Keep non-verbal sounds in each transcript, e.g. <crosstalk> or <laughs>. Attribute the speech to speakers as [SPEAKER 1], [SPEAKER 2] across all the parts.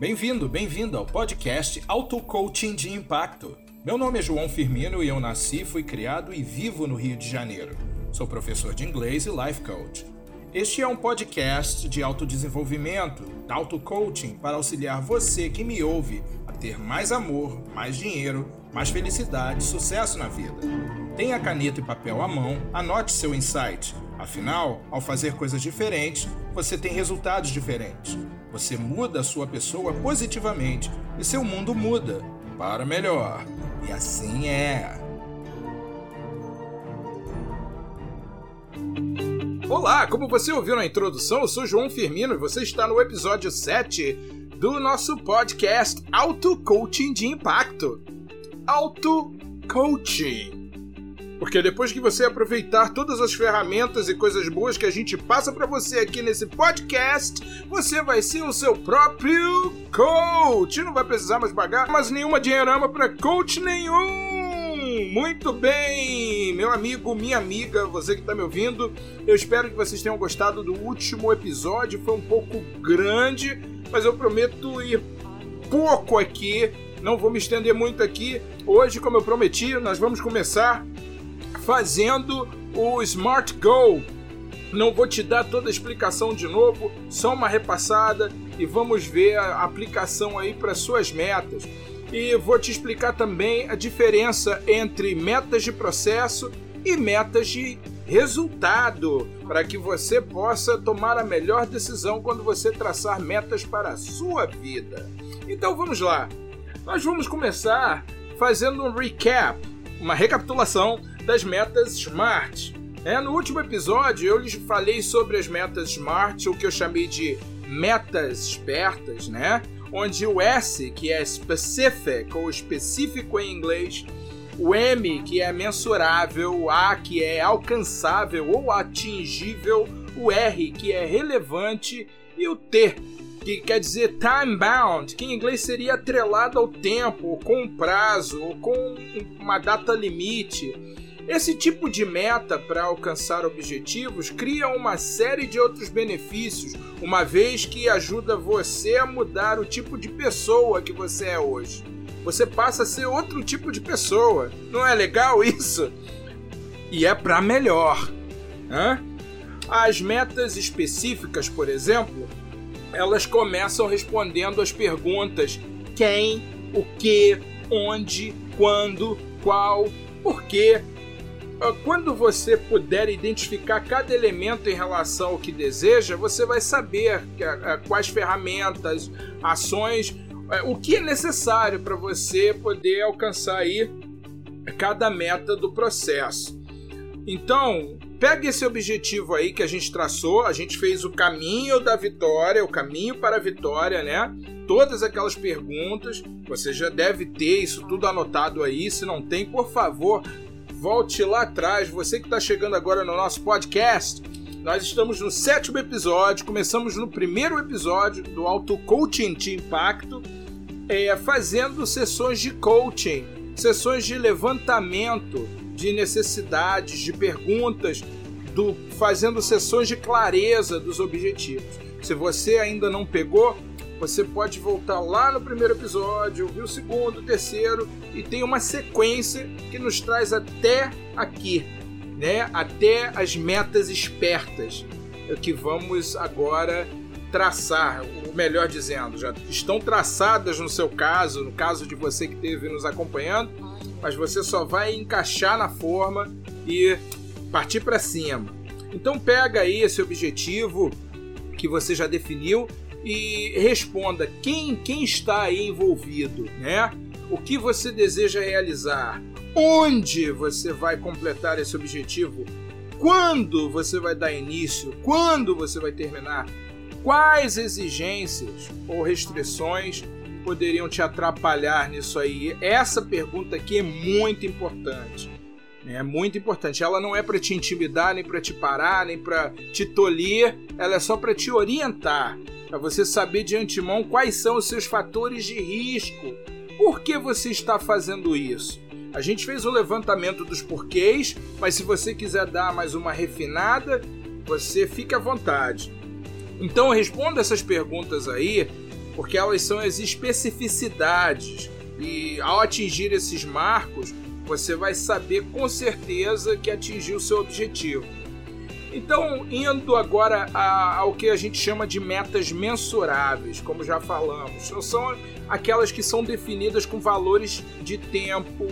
[SPEAKER 1] Bem-vindo, bem-vindo ao podcast Auto Coaching de Impacto. Meu nome é João Firmino e eu nasci, fui criado e vivo no Rio de Janeiro. Sou professor de inglês e life coach. Este é um podcast de autodesenvolvimento, auto coaching para auxiliar você que me ouve a ter mais amor, mais dinheiro, mais felicidade e sucesso na vida. Tenha caneta e papel à mão, anote seu insight. Afinal, ao fazer coisas diferentes, você tem resultados diferentes. Você muda a sua pessoa positivamente e seu mundo muda para melhor. E assim é. Olá, como você ouviu na introdução, eu sou João Firmino e você está no episódio 7 do nosso podcast Auto Coaching de Impacto. Auto Coaching. Porque depois que você aproveitar todas as ferramentas e coisas boas que a gente passa para você aqui nesse podcast, você vai ser o seu próprio coach. Não vai precisar mais pagar mais nenhuma dinheirama para coach nenhum. Muito bem, meu amigo, minha amiga, você que está me ouvindo, eu espero que vocês tenham gostado do último episódio. Foi um pouco grande, mas eu prometo ir pouco aqui. Não vou me estender muito aqui. Hoje, como eu prometi, nós vamos começar fazendo o Smart Go. Não vou te dar toda a explicação de novo, só uma repassada e vamos ver a aplicação aí para suas metas e vou te explicar também a diferença entre metas de processo e metas de resultado, para que você possa tomar a melhor decisão quando você traçar metas para a sua vida. Então vamos lá. Nós vamos começar fazendo um recap, uma recapitulação das metas SMART. É, no último episódio eu lhes falei sobre as metas SMART, o que eu chamei de metas espertas, né? onde o S, que é specific ou específico em inglês, o M, que é mensurável, o A, que é alcançável ou atingível, o R, que é relevante, e o T, que quer dizer time bound, que em inglês seria atrelado ao tempo, ou com um prazo, ou com uma data limite. Esse tipo de meta para alcançar objetivos cria uma série de outros benefícios, uma vez que ajuda você a mudar o tipo de pessoa que você é hoje. Você passa a ser outro tipo de pessoa. Não é legal isso? E é para melhor. Hã? As metas específicas, por exemplo, elas começam respondendo as perguntas quem, o que, onde, quando, qual, por quê, quando você puder identificar cada elemento em relação ao que deseja, você vai saber quais ferramentas, ações, é, o que é necessário para você poder alcançar aí cada meta do processo. Então, pega esse objetivo aí que a gente traçou, a gente fez o caminho da vitória, o caminho para a vitória, né? Todas aquelas perguntas, você já deve ter isso tudo anotado aí. Se não tem, por favor, volte lá atrás. Você que está chegando agora no nosso podcast, nós estamos no sétimo episódio. Começamos no primeiro episódio do Auto Coaching de Impacto, é, fazendo sessões de coaching, sessões de levantamento de necessidades, de perguntas, do, fazendo sessões de clareza dos objetivos. Se você ainda não pegou, você pode voltar lá no primeiro episódio, ouvir o segundo, o terceiro, e tem uma sequência que nos traz até aqui, né? Até as metas espertas que vamos agora traçar, ou melhor dizendo, já estão traçadas no seu caso, no caso de você que esteve nos acompanhando, mas você só vai encaixar na forma e partir para cima. Então pega aí esse objetivo que você já definiu e responda quem, quem está aí envolvido, né? O que você deseja realizar? Onde você vai completar esse objetivo? Quando você vai dar início? Quando você vai terminar? Quais exigências ou restrições poderiam te atrapalhar nisso aí? Essa pergunta aqui é muito importante. É muito importante. Ela não é para te intimidar, nem para te parar, nem para te tolir. Ela é só para te orientar para você saber de antemão quais são os seus fatores de risco. Por que você está fazendo isso? A gente fez o levantamento dos porquês, mas se você quiser dar mais uma refinada, você fica à vontade. Então responda essas perguntas aí porque elas são as especificidades e ao atingir esses marcos, você vai saber com certeza que atingiu o seu objetivo. Então, indo agora ao que a gente chama de metas mensuráveis, como já falamos, são aquelas que são definidas com valores de tempo,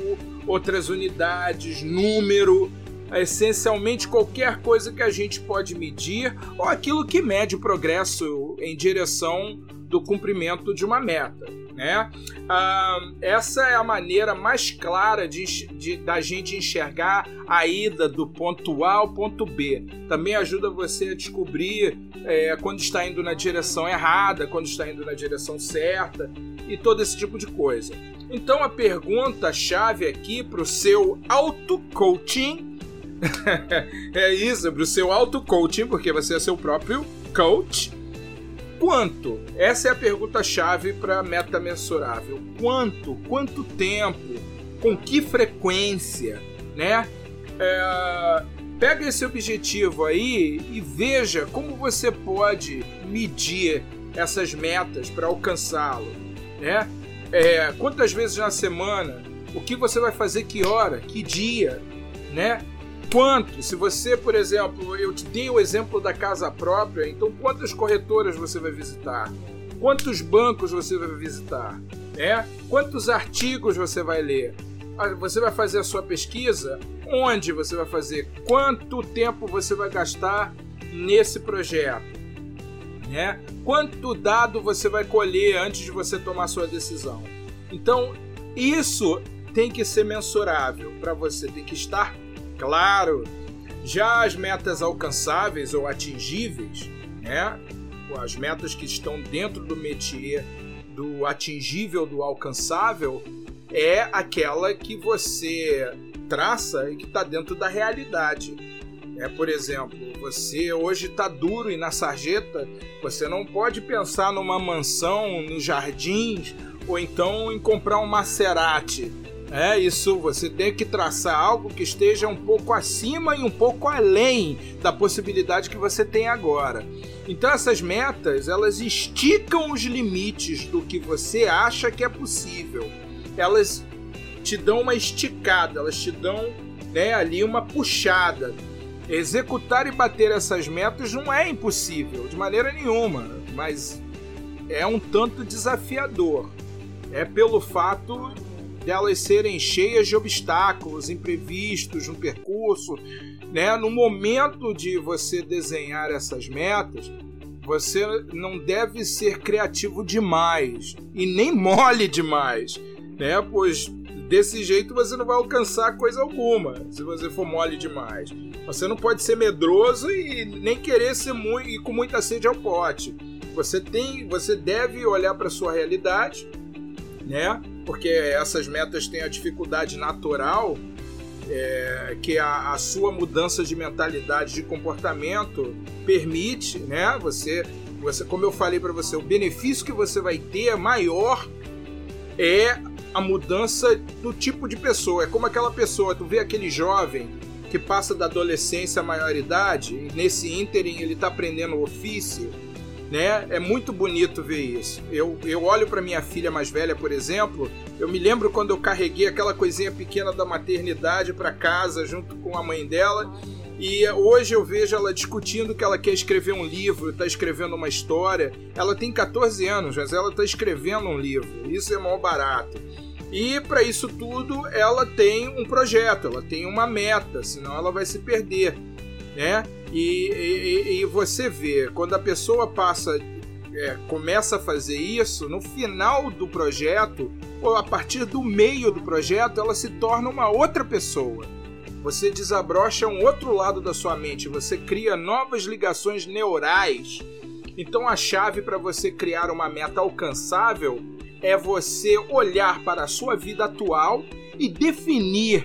[SPEAKER 1] outras unidades, número, essencialmente qualquer coisa que a gente pode medir ou aquilo que mede o progresso em direção do cumprimento de uma meta. Né? Essa é a maneira mais clara de, de, da gente enxergar a ida do ponto A ao ponto B. Também ajuda você a descobrir é, quando está indo na direção errada, quando está indo na direção certa e todo esse tipo de coisa. Então a pergunta chave aqui para o seu auto-coaching <laughs> é isso, para o seu auto-coaching, porque você é seu próprio coach Quanto? Essa é a pergunta-chave para meta mensurável. Quanto? Quanto tempo? Com que frequência? Né? É... Pega esse objetivo aí e veja como você pode medir essas metas para alcançá-lo. Né? É... Quantas vezes na semana? O que você vai fazer? Que hora? Que dia? Né? Quanto? Se você, por exemplo, eu te dei o exemplo da casa própria, então quantas corretoras você vai visitar? Quantos bancos você vai visitar? É? Quantos artigos você vai ler? Ah, você vai fazer a sua pesquisa? Onde você vai fazer? Quanto tempo você vai gastar nesse projeto? Né? Quanto dado você vai colher antes de você tomar sua decisão? Então, isso tem que ser mensurável para você, tem que estar Claro, já as metas alcançáveis ou atingíveis, né? As metas que estão dentro do métier do atingível, do alcançável, é aquela que você traça e que está dentro da realidade. É, por exemplo, você hoje está duro e na sarjeta, você não pode pensar numa mansão nos jardins ou então em comprar um Maserati é isso, você tem que traçar algo que esteja um pouco acima e um pouco além da possibilidade que você tem agora. Então essas metas, elas esticam os limites do que você acha que é possível. Elas te dão uma esticada, elas te dão né, ali uma puxada. Executar e bater essas metas não é impossível, de maneira nenhuma, mas é um tanto desafiador. É pelo fato delas serem cheias de obstáculos, imprevistos no percurso, né? No momento de você desenhar essas metas, você não deve ser criativo demais e nem mole demais, né? Pois desse jeito você não vai alcançar coisa alguma se você for mole demais. Você não pode ser medroso e nem querer ser muito e com muita sede ao pote. Você tem, você deve olhar para sua realidade, né? Porque essas metas têm a dificuldade natural é, que a, a, sua mudança de mentalidade, de comportamento permite, né? Você, você como eu falei para você, o benefício que você vai ter maior é a mudança do tipo de pessoa. É como aquela pessoa, tu vê aquele jovem que passa da adolescência à maioridade nesse ínterim ele está aprendendo ofício né? É muito bonito ver isso. Eu, eu olho para minha filha mais velha, por exemplo, eu me lembro quando eu carreguei aquela coisinha pequena da maternidade para casa junto com a mãe dela. E hoje eu vejo ela discutindo que ela quer escrever um livro, está escrevendo uma história. Ela tem 14 anos, mas ela está escrevendo um livro. Isso é mó barato. E para isso tudo, ela tem um projeto, ela tem uma meta, senão ela vai se perder, né? E, e, e você vê, quando a pessoa passa, é, começa a fazer isso, no final do projeto, ou a partir do meio do projeto, ela se torna uma outra pessoa. Você desabrocha um outro lado da sua mente, você cria novas ligações neurais. Então a chave para você criar uma meta alcançável é você olhar para a sua vida atual e definir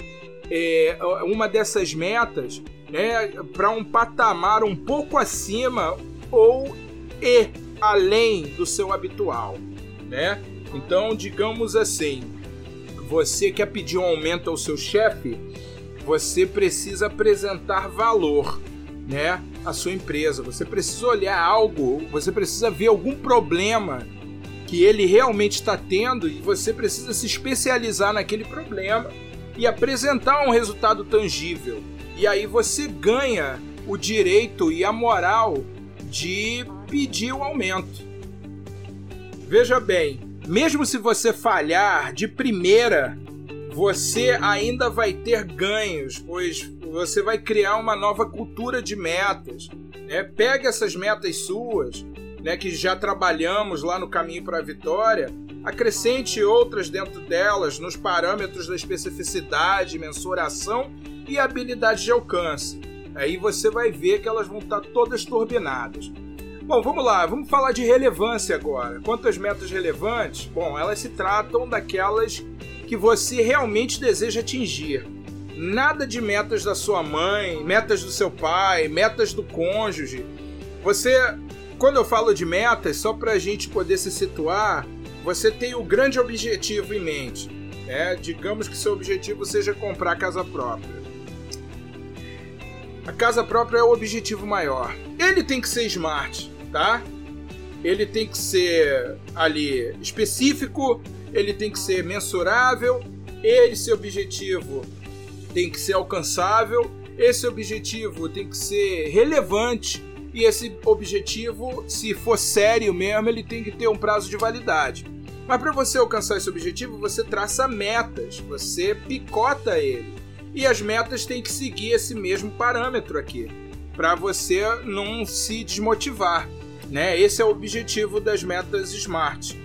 [SPEAKER 1] é, uma dessas metas né, para um patamar um pouco acima ou e além do seu habitual, né? Então, digamos assim, você quer pedir um aumento ao seu chefe, você precisa apresentar valor, né, à sua empresa. Você precisa olhar algo, você precisa ver algum problema que ele realmente está tendo e você precisa se especializar naquele problema e apresentar um resultado tangível. E aí você ganha o direito e a moral de pedir o aumento. Veja bem, mesmo se você falhar de primeira, você ainda vai ter ganhos, pois você vai criar uma nova cultura de metas. Né? Pegue essas metas suas, né, que já trabalhamos lá no caminho para a vitória, acrescente outras dentro delas nos parâmetros da especificidade, mensuração e habilidade de alcance. Aí você vai ver que elas vão estar todas turbinadas. Bom, vamos lá, vamos falar de relevância agora. Quanto às metas relevantes, bom, elas se tratam daquelas que você realmente deseja atingir. Nada de metas da sua mãe, metas do seu pai, metas do cônjuge. Você, quando eu falo de metas, só para a gente poder se situar, você tem o grande objetivo em mente. Né? Digamos que seu objetivo seja comprar casa própria. A casa própria é o objetivo maior. Ele tem que ser smart, tá? Ele tem que ser ali específico, ele tem que ser mensurável, esse objetivo tem que ser alcançável, esse objetivo tem que ser relevante e esse objetivo, se for sério mesmo, ele tem que ter um prazo de validade. Mas para você alcançar esse objetivo, você traça metas, você picota ele. E as metas têm que seguir esse mesmo parâmetro aqui, para você não se desmotivar. Né? Esse é o objetivo das metas SMART.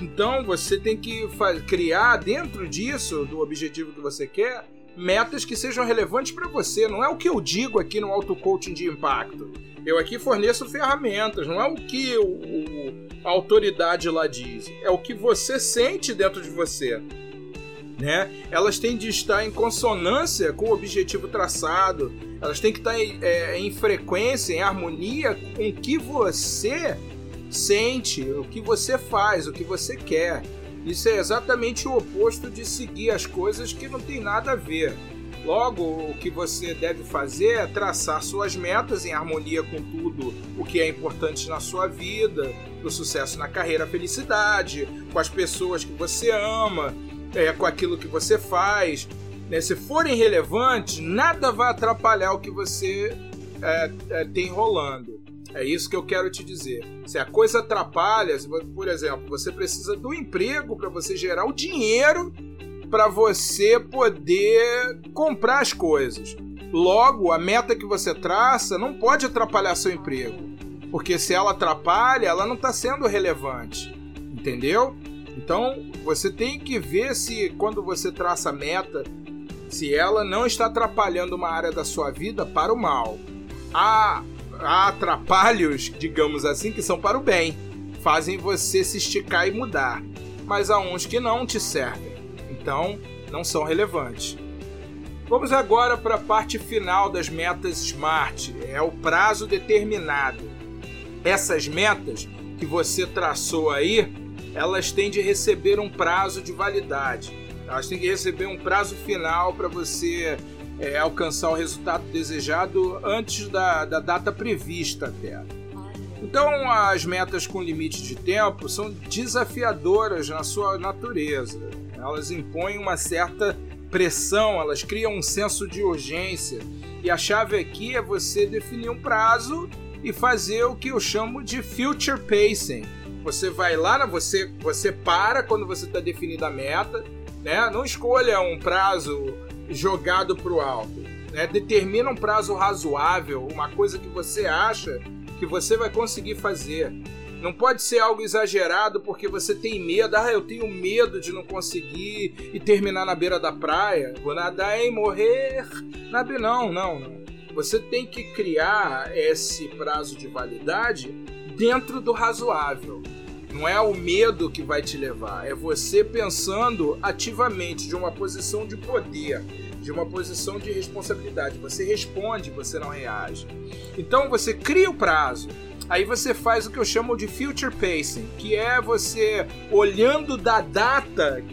[SPEAKER 1] Então você tem que criar dentro disso, do objetivo que você quer, metas que sejam relevantes para você. Não é o que eu digo aqui no auto coaching de impacto. Eu aqui forneço ferramentas, não é o que o, o, a autoridade lá diz, é o que você sente dentro de você. Né? Elas têm de estar em consonância com o objetivo traçado, elas têm que estar em, é, em frequência, em harmonia com o que você sente, o que você faz, o que você quer. Isso é exatamente o oposto de seguir as coisas que não tem nada a ver. Logo, o que você deve fazer é traçar suas metas em harmonia com tudo o que é importante na sua vida, o sucesso na carreira, a felicidade, com as pessoas que você ama, é, com aquilo que você faz. Né? Se forem relevantes, nada vai atrapalhar o que você é, é, tem rolando. É isso que eu quero te dizer. Se a coisa atrapalha, por exemplo, você precisa do emprego para você gerar o dinheiro para você poder comprar as coisas. Logo, a meta que você traça não pode atrapalhar seu emprego, porque se ela atrapalha, ela não está sendo relevante, entendeu? Então, você tem que ver se quando você traça meta, se ela não está atrapalhando uma área da sua vida para o mal. Há, há atrapalhos, digamos assim, que são para o bem, fazem você se esticar e mudar, mas há uns que não te servem então não são relevantes. Vamos agora para a parte final das metas SMART, é o prazo determinado. Essas metas que você traçou aí, elas têm de receber um prazo de validade. Elas têm que receber um prazo final para você é, alcançar o resultado desejado antes da, da data prevista até. Então, as metas com limite de tempo são desafiadoras na sua natureza. Elas impõem uma certa pressão, elas criam um senso de urgência. E a chave aqui é você definir um prazo e fazer o que eu chamo de future pacing. Você vai lá, você, você para quando você está definindo a meta, né? não escolha um prazo jogado para o alto. Né? Determina um prazo razoável, uma coisa que você acha que você vai conseguir fazer. Não pode ser algo exagerado porque você tem medo. Ah, eu tenho medo de não conseguir e terminar na beira da praia. Vou nadar e morrer. Não, não, não. Você tem que criar esse prazo de validade dentro do razoável. Não é o medo que vai te levar, é você pensando ativamente de uma posição de poder, de uma posição de responsabilidade. Você responde, você não reage. Então você cria o prazo, Aí você faz o que eu chamo de future pacing, que é você olhando da data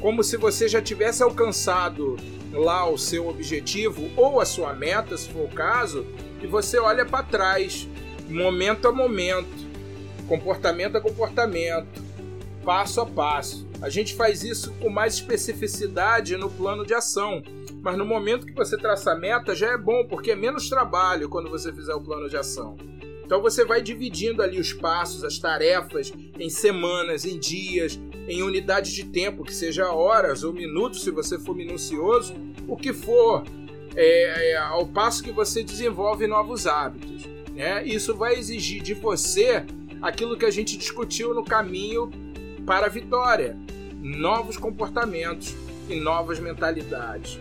[SPEAKER 1] como se você já tivesse alcançado lá o seu objetivo ou a sua meta, se for o caso, e você olha para trás, momento a momento, comportamento a comportamento, passo a passo. A gente faz isso com mais especificidade no plano de ação. Mas no momento que você traça a meta já é bom, porque é menos trabalho quando você fizer o plano de ação. Então você vai dividindo ali os passos, as tarefas em semanas, em dias, em unidades de tempo, que seja horas ou minutos, se você for minucioso, o que for, é, é, ao passo que você desenvolve novos hábitos. Né? Isso vai exigir de você aquilo que a gente discutiu no caminho para a vitória: novos comportamentos e novas mentalidades.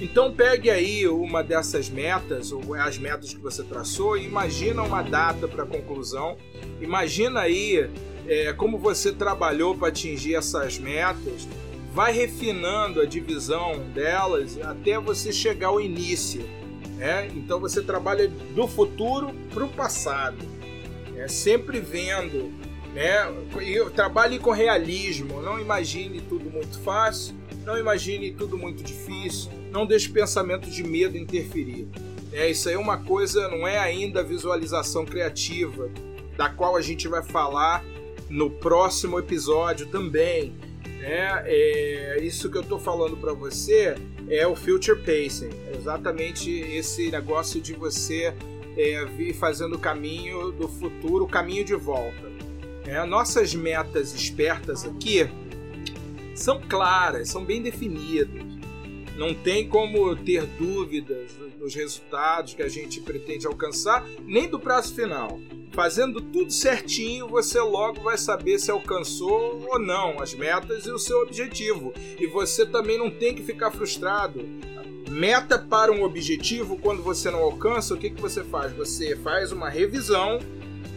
[SPEAKER 1] Então pegue aí uma dessas metas, ou as metas que você traçou, e imagina uma data para conclusão. Imagina aí é, como você trabalhou para atingir essas metas. Vai refinando a divisão delas até você chegar ao início. Né? Então você trabalha do futuro para o passado, né? sempre vendo. Né? E trabalhe com realismo, não imagine tudo muito fácil, não imagine tudo muito difícil não deixe pensamento de medo interferir. É, isso aí é uma coisa, não é ainda visualização criativa, da qual a gente vai falar no próximo episódio também. É, é isso que eu estou falando para você é o future pacing, é exatamente esse negócio de você é, vir fazendo o caminho do futuro, o caminho de volta. É, nossas metas espertas aqui são claras, são bem definidas. Não tem como ter dúvidas dos resultados que a gente pretende alcançar, nem do prazo final. Fazendo tudo certinho, você logo vai saber se alcançou ou não as metas e o seu objetivo. E você também não tem que ficar frustrado. Meta para um objetivo, quando você não alcança, o que, que você faz? Você faz uma revisão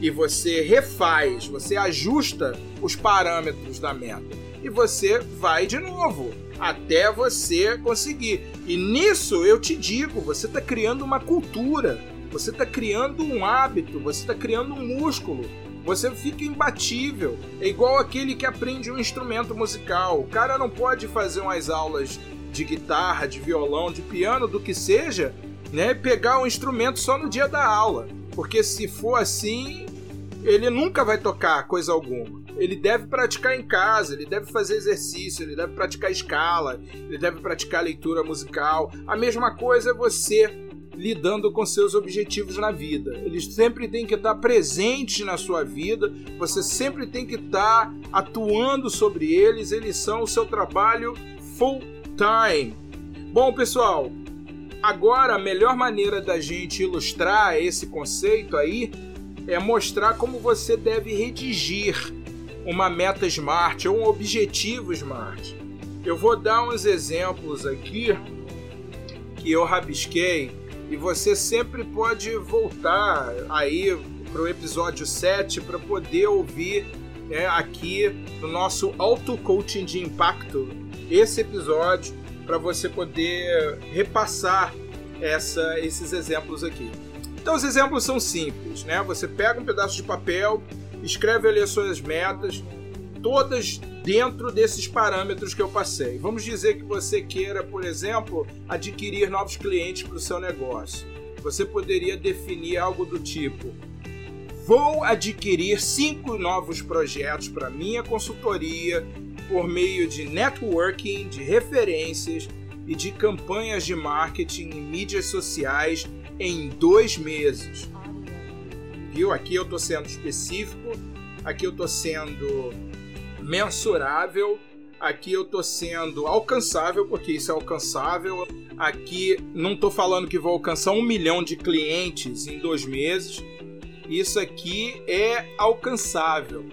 [SPEAKER 1] e você refaz, você ajusta os parâmetros da meta. E você vai de novo até você conseguir. E nisso eu te digo, você está criando uma cultura, você está criando um hábito, você está criando um músculo. Você fica imbatível. É igual aquele que aprende um instrumento musical. O cara não pode fazer umas aulas de guitarra, de violão, de piano, do que seja, né? Pegar um instrumento só no dia da aula. Porque se for assim, ele nunca vai tocar coisa alguma ele deve praticar em casa, ele deve fazer exercício, ele deve praticar escala, ele deve praticar leitura musical. A mesma coisa é você lidando com seus objetivos na vida. Eles sempre têm que estar presentes na sua vida, você sempre tem que estar atuando sobre eles, eles são o seu trabalho full time. Bom, pessoal, agora a melhor maneira da gente ilustrar esse conceito aí é mostrar como você deve redigir uma meta smart ou um objetivo smart. Eu vou dar uns exemplos aqui que eu rabisquei e você sempre pode voltar aí para o episódio 7 para poder ouvir né, aqui no nosso auto coaching de impacto esse episódio para você poder repassar essa, esses exemplos aqui. Então os exemplos são simples, né? Você pega um pedaço de papel, escreve ali as suas metas, todas dentro desses parâmetros que eu passei. Vamos dizer que você queira, por exemplo, adquirir novos clientes para o seu negócio. Você poderia definir algo do tipo: vou adquirir cinco novos projetos para minha consultoria por meio de networking, de referências e de campanhas de marketing em mídias sociais em dois meses viu? Aqui eu estou sendo específico, aqui eu estou sendo mensurável, aqui eu estou sendo alcançável, porque isso é alcançável. Aqui não estou falando que vou alcançar um milhão de clientes em dois meses. Isso aqui é alcançável.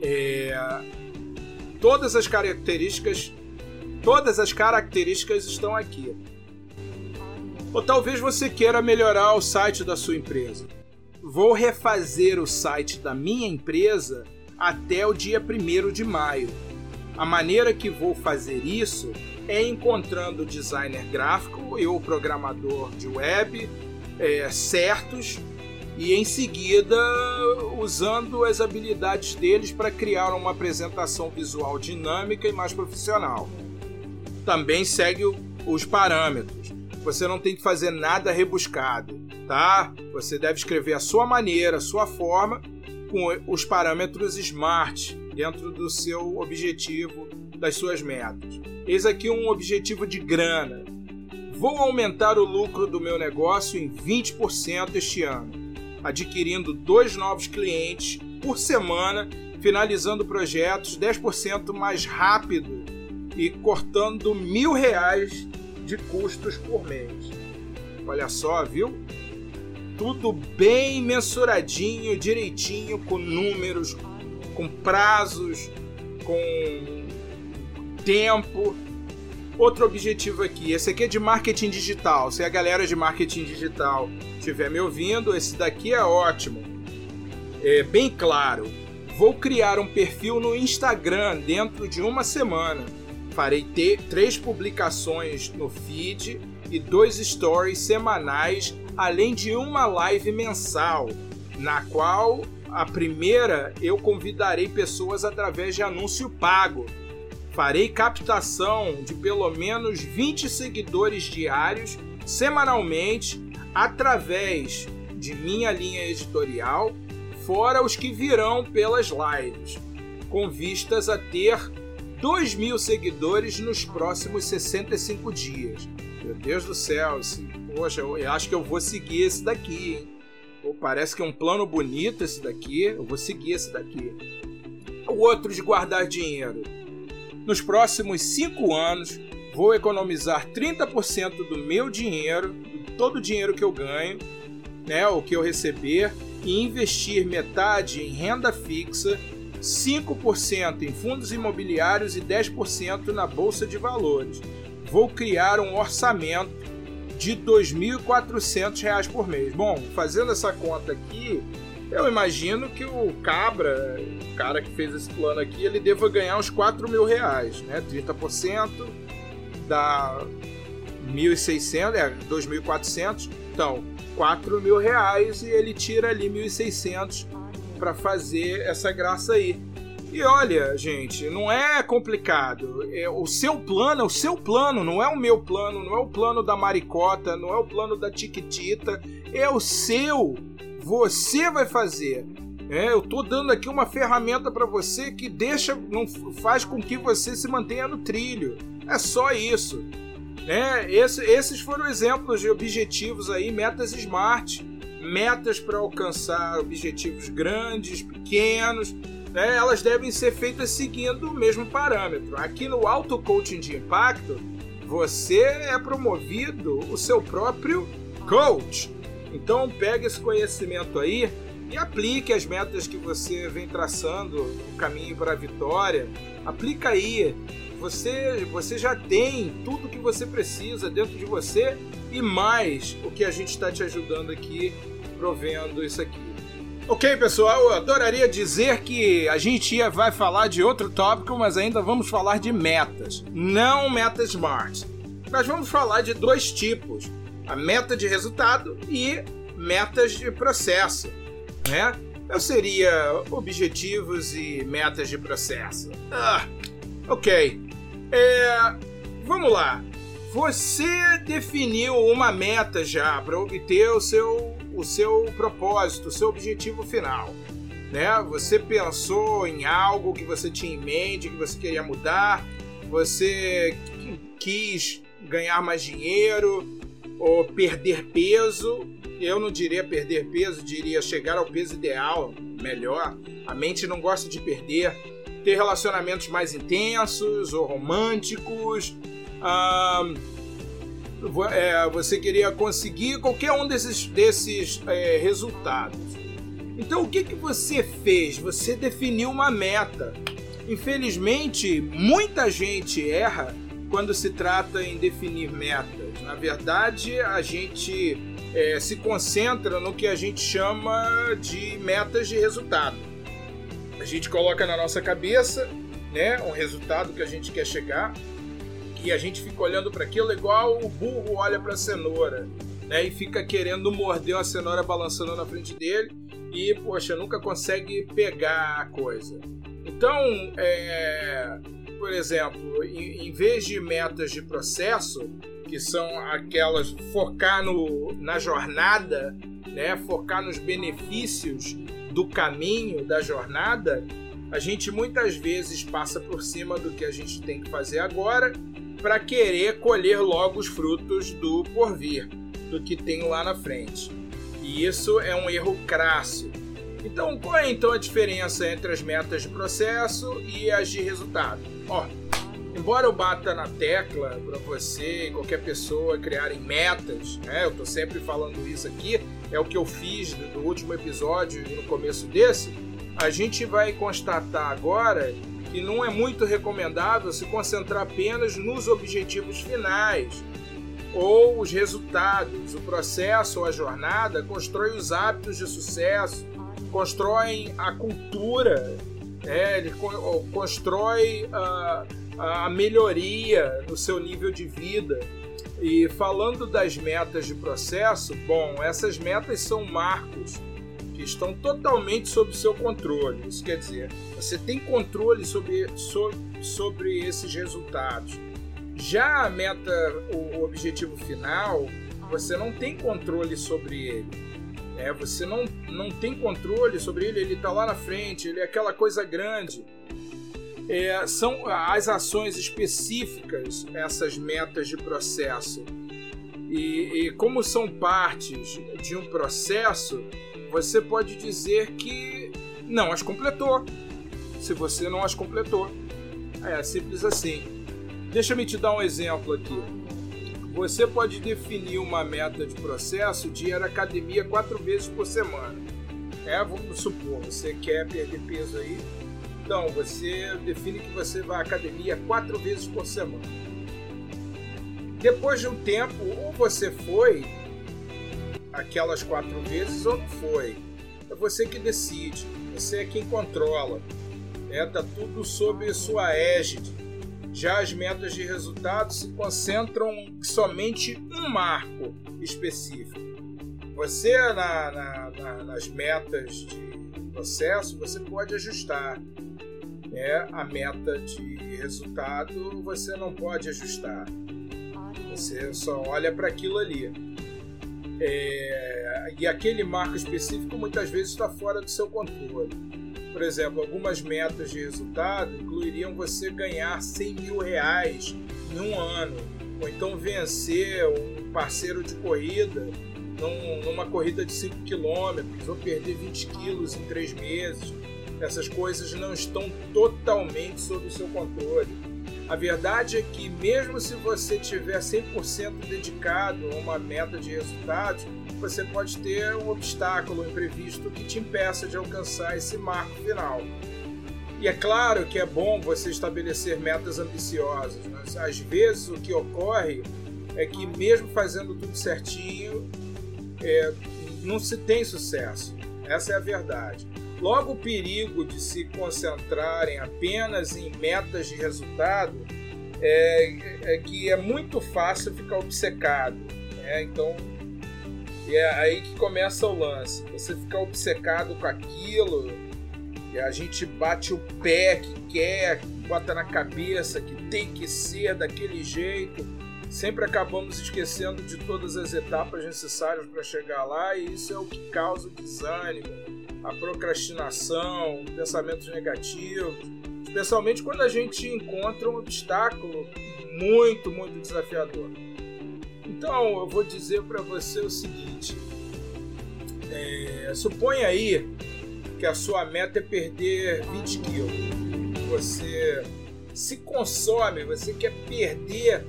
[SPEAKER 1] É... Todas as características, todas as características estão aqui. Ou talvez você queira melhorar o site da sua empresa vou refazer o site da minha empresa até o dia 1 de maio. A maneira que vou fazer isso é encontrando o designer gráfico e o programador de web é, certos e em seguida usando as habilidades deles para criar uma apresentação visual dinâmica e mais profissional. Também segue os parâmetros. Você não tem que fazer nada rebuscado tá? Você deve escrever a sua maneira, a sua forma, com os parâmetros SMART dentro do seu objetivo, das suas metas. Eis aqui um objetivo de grana. Vou aumentar o lucro do meu negócio em 20% este ano, adquirindo dois novos clientes por semana, finalizando projetos 10% mais rápido e cortando mil reais de custos por mês. Olha só, viu? Tudo bem mensuradinho, direitinho, com números, com prazos, com tempo. Outro objetivo aqui, esse aqui é de marketing digital. Se a galera de marketing digital estiver me ouvindo, esse daqui é ótimo. É bem claro. Vou criar um perfil no Instagram dentro de uma semana. Farei três publicações no feed e dois stories semanais, além de uma live mensal, na qual a primeira eu convidarei pessoas através de anúncio pago Farei captação de pelo menos 20 seguidores diários semanalmente através de minha linha editorial, fora os que virão pelas lives, com vistas a ter 2 mil seguidores nos próximos 65 dias. Meu Deus do céu, esse, poxa, eu acho que eu vou seguir esse daqui, hein? Parece que é um plano bonito esse daqui, eu vou seguir esse daqui. O outro de guardar dinheiro nos próximos cinco anos, vou economizar 30% do meu dinheiro, todo o dinheiro que eu ganho, né, o que eu receber, e investir metade em renda fixa, 5% em fundos imobiliários e 10% na bolsa de valores. Vou criar um orçamento de R$ 2.400 por mês. Bom, fazendo essa conta aqui, eu imagino que o Cabra, o cara que fez esse plano aqui, ele deva ganhar uns 4 mil reais, né? 30% dá 1.600, é 2.400. Então, 4 mil reais e ele tira ali 1.600 para fazer essa graça aí. E olha, gente, não é complicado. É, o seu plano é o seu plano, não é o meu plano, não é o plano da Maricota, não é o plano da Tiquitita, é o seu. Você vai fazer. É, eu tô dando aqui uma ferramenta para você que deixa, não faz com que você se mantenha no trilho. É só isso. É, esse, esses foram exemplos de objetivos aí, metas smart, metas para alcançar objetivos grandes, pequenos. Né, elas devem ser feitas seguindo o mesmo parâmetro. Aqui no auto coaching de impacto, você é promovido o seu próprio coach. Então pegue esse conhecimento aí e aplique as metas que você vem traçando no caminho para a vitória. Aplica aí. Você, você já tem tudo que você precisa dentro de você e mais o que a gente está te ajudando aqui, provendo isso aqui. Ok, pessoal, eu adoraria dizer que a gente vai falar de outro tópico, mas ainda vamos falar de metas, não metas smart. Nós vamos falar de dois tipos a meta de resultado e metas de processo, né? Eu seria objetivos e metas de processo. Ah, ok. É, vamos lá. Você definiu uma meta já para obter o seu, o seu propósito, o seu objetivo final. Né? Você pensou em algo que você tinha em mente, que você queria mudar, você quis ganhar mais dinheiro, ou perder peso. Eu não diria perder peso, diria chegar ao peso ideal, melhor. A mente não gosta de perder. Ter relacionamentos mais intensos ou românticos. é, você queria conseguir qualquer um desses, desses é, resultados. Então, o que, que você fez? Você definiu uma meta. Infelizmente, muita gente erra quando se trata em definir Na verdade, a gente é, se concentra no que a gente chama de metas de resultado. A gente coloca na nossa cabeça né, um resultado que a gente quer chegar e a gente fica olhando para aquilo igual o burro olha para a cenoura né, e fica querendo morder uma cenoura balançando na frente dele e, poxa, nunca consegue pegar a coisa. Então, é, por exemplo, em, em vez de metas de processo, que são aquelas focar no, na jornada, né, focar nos benefícios do caminho, da jornada, a gente muitas vezes passa por cima do que a gente tem que fazer agora para querer colher logo os frutos do porvir, do que tem lá na frente. E isso é um erro crasso. Então, qual é então a diferença entre as metas de processo e as de resultado? Ó, embora eu bata na tecla para você e qualquer pessoa criarem metas, né? Eu tô sempre falando isso aqui, é o que eu fiz no último episódio e no começo desse. A gente vai constatar agora que não é muito recomendável se concentrar apenas nos objetivos finais ou os resultados. O processo ou a jornada constrói os hábitos de sucesso, constroem a cultura, é, ele constrói a a melhoria no seu nível de vida. E falando das metas de processo, bom, essas metas são marcos que estão totalmente sob seu controle. Isso quer dizer, você tem controle sobre, sobre, esses resultados. Já a meta, o objetivo final, você não tem controle sobre ele. É, você não, não tem controle sobre ele, ele está lá na frente, ele é aquela coisa grande é, são as ações específicas, essas metas de processo. E, e, como são partes de um processo, você pode dizer que não as completou. Se você não as completou. É simples assim. Deixa-me te dar um exemplo aqui. Você pode definir uma meta de processo de ir à academia quatro vezes por semana. É, vamos supor, você quer perder peso aí então, você define que você vai à academia quatro vezes por semana. Depois de um tempo, ou você foi aquelas quatro vezes ou não foi. É você que decide, você é quem controla. É, tá tudo sob sua égide. Já as metas de resultado se concentram somente um marco específico. Você, na, na, na, nas metas de processo, você pode ajustar é a meta de resultado, você não pode ajustar. Você só olha para aquilo ali. É, e aquele marco específico muitas vezes está fora do seu controle. Por exemplo, algumas metas de resultado incluiriam você ganhar 100 mil reais em um ano, ou então vencer um parceiro de corrida num, numa corrida de 5 quilômetros, ou perder 20 quilos em 3 meses essas coisas não estão totalmente sob o seu controle. A verdade é que, mesmo se você tiver 100% dedicado a uma meta de resultados, você pode ter um obstáculo imprevisto que te impeça de alcançar esse marco final. E é claro que é bom você estabelecer metas ambiciosas, mas às vezes o que ocorre é que, mesmo fazendo tudo certinho, é, não se tem sucesso. Essa é a verdade. Logo, o perigo de se concentrarem apenas em metas de resultado é, é que é muito fácil ficar obcecado. Né? Então, é aí que começa o lance. Você ficar obcecado com aquilo, e a gente bate o pé que quer, bota na cabeça que tem que ser daquele jeito. Sempre acabamos esquecendo de todas as etapas necessárias para chegar lá, e isso é o que causa o desânimo a procrastinação, pensamentos negativos, especialmente quando a gente encontra um obstáculo muito, muito desafiador. Então, eu vou dizer para você o seguinte: é, suponha aí que a sua meta é perder 20 quilos. Você se consome, você quer perder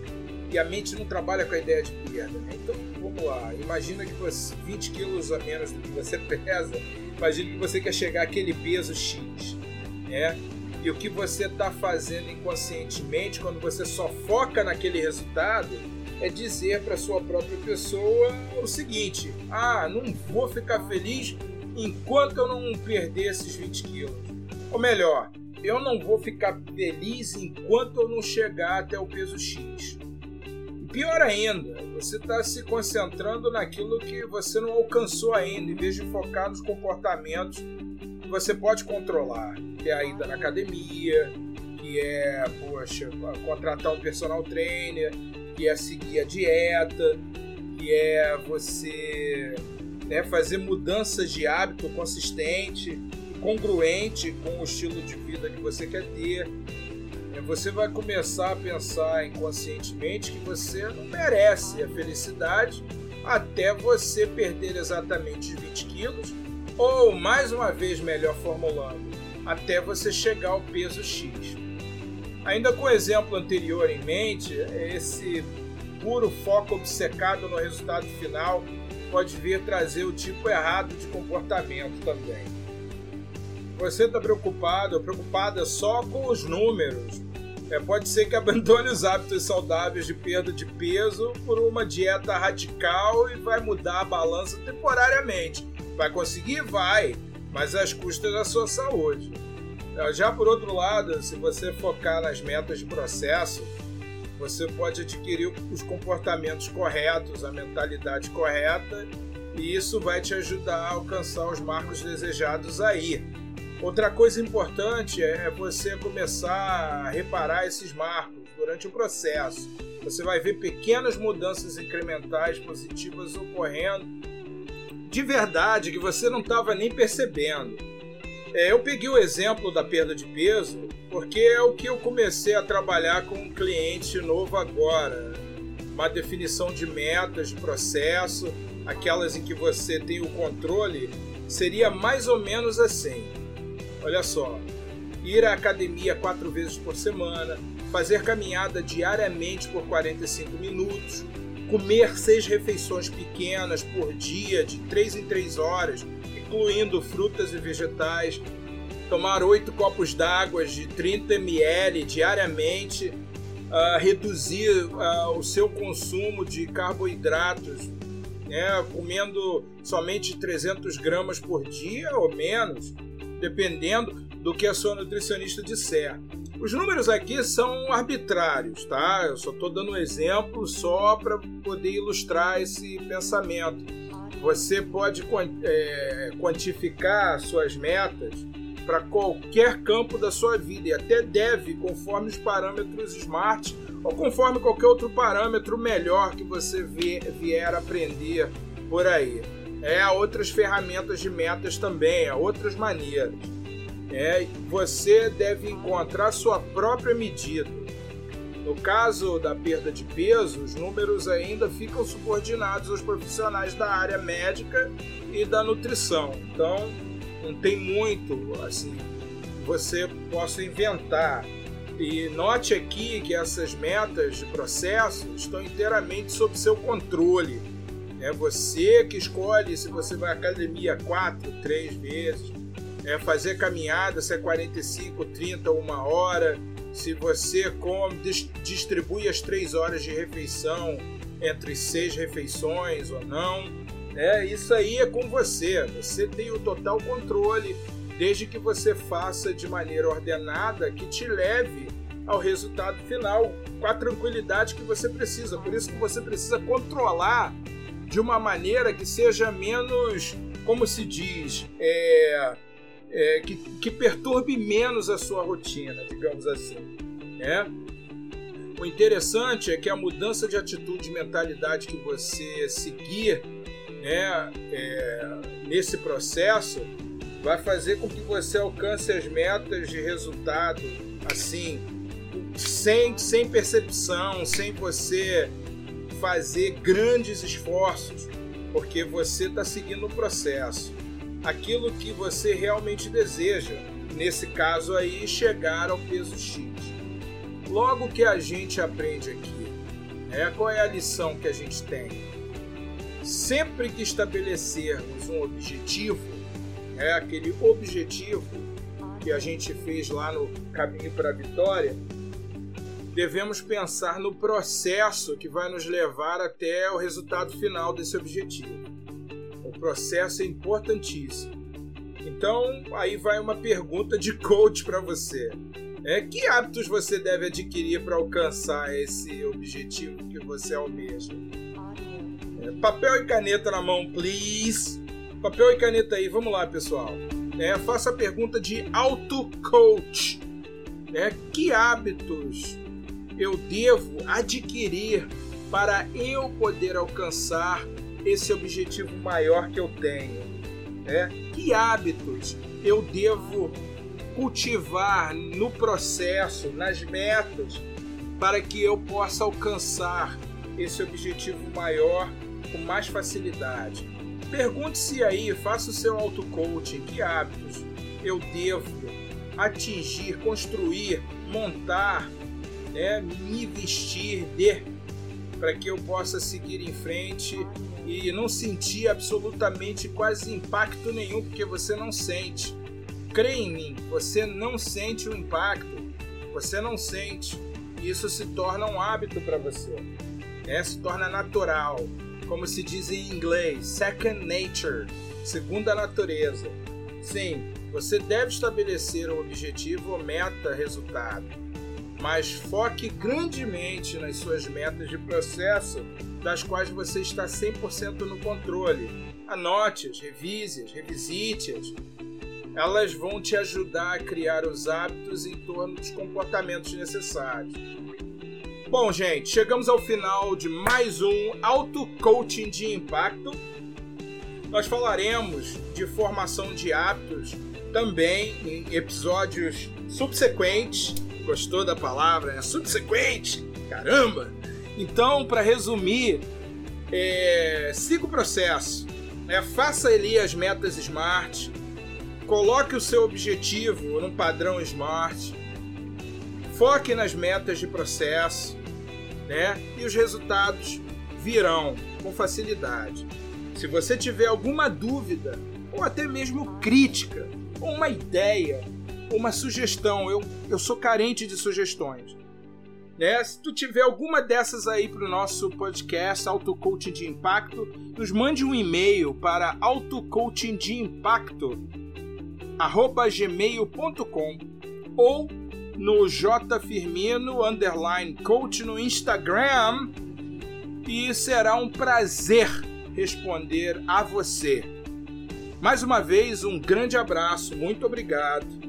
[SPEAKER 1] e a mente não trabalha com a ideia de perda. Né? Então, vamos lá. Imagina que você 20 quilos a menos do que você <laughs> pesa Imagina que você quer chegar àquele peso X, né? E o que você está fazendo inconscientemente, quando você só foca naquele resultado, é dizer para sua própria pessoa o seguinte: ah, não vou ficar feliz enquanto eu não perder esses 20 quilos. Ou melhor, eu não vou ficar feliz enquanto eu não chegar até o peso X. Pior ainda, você está se concentrando naquilo que você não alcançou ainda, em vez de focar nos comportamentos que você pode controlar, que é a ida na academia, que é, poxa, contratar um personal trainer, que é seguir a dieta, que é você né, fazer mudanças de hábito consistente, congruente com o estilo de vida que você quer ter. É, você vai começar a pensar inconscientemente que você não merece a felicidade até você perder exatamente 20 quilos, ou mais uma vez, melhor formulando, até você chegar ao peso X. Ainda com o exemplo anterior em mente, esse puro foco obcecado no resultado final pode vir trazer o tipo errado de comportamento também. Você está preocupado preocupada só com os números. É, pode ser que abandone os hábitos saudáveis de perda de peso por uma dieta radical e vai mudar a balança temporariamente. Vai conseguir? Vai, mas às custas da sua saúde. É, já por outro lado, se você focar nas metas de processo, você pode adquirir os comportamentos corretos, a mentalidade correta, e isso vai te ajudar a alcançar os marcos desejados aí. Outra coisa importante é você começar a reparar esses marcos durante o processo. Você vai ver pequenas mudanças incrementais positivas ocorrendo de verdade que você não estava nem percebendo. É, eu peguei o exemplo da perda de peso porque é o que eu comecei a trabalhar com um cliente novo agora. Uma definição de metas, de processo, aquelas em que você tem o controle, seria mais ou menos assim. Olha só, ir à academia quatro vezes por semana, fazer caminhada diariamente por 45 minutos, comer seis refeições pequenas por dia, de três em três horas, incluindo frutas e vegetais, tomar 8 copos d'água de 30 ml diariamente, uh, reduzir uh, o seu consumo de carboidratos, né, comendo somente 300 gramas por dia ou menos, dependendo do que a sua nutricionista disser. Os números aqui são arbitrários, tá? Eu só estou dando um exemplo só para poder ilustrar esse pensamento você pode é, quantificar suas metas para qualquer campo da sua vida e até deve, conforme os parâmetros SMART ou conforme qualquer outro parâmetro melhor que você vier aprender por aí. É, há outras ferramentas de metas também, há outras maneiras. É, você deve encontrar sua própria medida no caso da perda de peso, os números ainda ficam subordinados aos profissionais da área médica e da nutrição. Então, não tem muito assim você possa inventar. E note aqui que essas metas de processo estão inteiramente sob seu controle. É você que escolhe se você vai à academia quatro, três vezes, é fazer caminhada se é 45, 30, uma hora se você come, distribui as três horas de refeição entre seis refeições ou não. É, isso aí é com você. Você tem o total controle, desde que você faça de maneira ordenada que te leve ao resultado final com a tranquilidade que você precisa. Por isso que você precisa controlar de uma maneira que seja menos, como se diz, é, é, que, que perturbe menos a sua rotina, digamos assim. Né? O interessante é que a mudança de atitude e mentalidade que você seguir né, é, nesse processo vai fazer com que você alcance as metas de resultado assim, sem, sem percepção, sem você fazer grandes esforços, porque você está seguindo o processo aquilo que você realmente deseja. Nesse caso aí, chegar ao peso X. Logo que a gente aprende aqui, é qual é a lição que a gente tem? Sempre que estabelecermos um objetivo, é aquele objetivo que a gente fez lá no caminho para a vitória, devemos pensar no processo que vai nos levar até o resultado final desse objetivo processo é importantíssimo. Então, aí vai uma pergunta de coach para você. É, que hábitos você deve adquirir para alcançar esse objetivo que você almeja? É, papel e caneta na mão, please. Papel e caneta aí, vamos lá, pessoal. É, faça a pergunta de auto-coach. É, que hábitos eu devo adquirir para eu poder alcançar esse objetivo maior que eu tenho? Né? Que hábitos eu devo cultivar no processo, nas metas, para que eu possa alcançar esse objetivo maior com mais facilidade? Pergunte-se aí, faça o seu auto-coaching, que hábitos eu devo atingir, construir, montar, né, me vestir de para que eu possa seguir em frente e não sentir absolutamente quase impacto nenhum, porque você não sente. Crê em mim, você não sente o impacto, você não sente. Isso se torna um hábito para você, né? se torna natural, como se diz em inglês, second nature, segunda natureza. Sim, você deve estabelecer um objetivo ou meta resultado, mas foque grandemente nas suas metas de processo, das quais você está 100% no controle. Anote-as, revise-as, revisite-as. Elas vão te ajudar a criar os hábitos em torno dos comportamentos necessários. Bom, gente, chegamos ao final de mais um Auto Coaching de Impacto. Nós falaremos de formação de hábitos também em episódios subsequentes. Gostou da palavra? É subsequente? Caramba! Então, para resumir, é, siga o processo. Né? Faça ali as metas SMART. Coloque o seu objetivo no padrão SMART Foque nas metas de processo, né? E os resultados virão com facilidade. Se você tiver alguma dúvida, ou até mesmo crítica, ou uma ideia, uma sugestão, eu, eu sou carente de sugestões. Né? Se tu tiver alguma dessas aí para o nosso podcast Auto Coaching de Impacto, nos mande um e-mail para autocoachingdeimpacto@gmail.com ou no J Firmino underline coach no Instagram e será um prazer responder a você. Mais uma vez, um grande abraço, muito obrigado.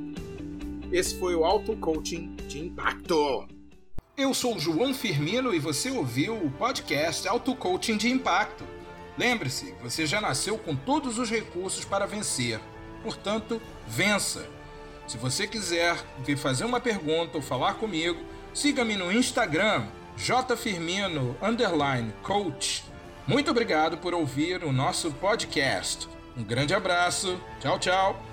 [SPEAKER 1] Esse foi o Auto Coaching de Impacto. Eu sou João Firmino e você ouviu o podcast Auto Coaching de Impacto. Lembre-se, você já nasceu com todos os recursos para vencer. Portanto, vença se você quiser vir fazer uma pergunta ou falar comigo, siga-me no Instagram, jfirmino coach. Muito obrigado por ouvir o nosso podcast. Um grande abraço. Tchau, tchau.